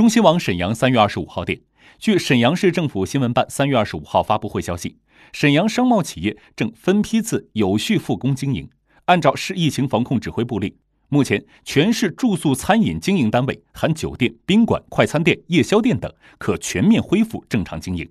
中新网沈阳三月二十五号电。据沈阳市政府新闻办三月二十五号发布会消息沈阳商贸企业正分批次有序复工经营。按照市疫情防控指挥部令目前全市住宿餐饮经营单位含酒店宾馆快餐店夜宵店等可全面恢复正常经营。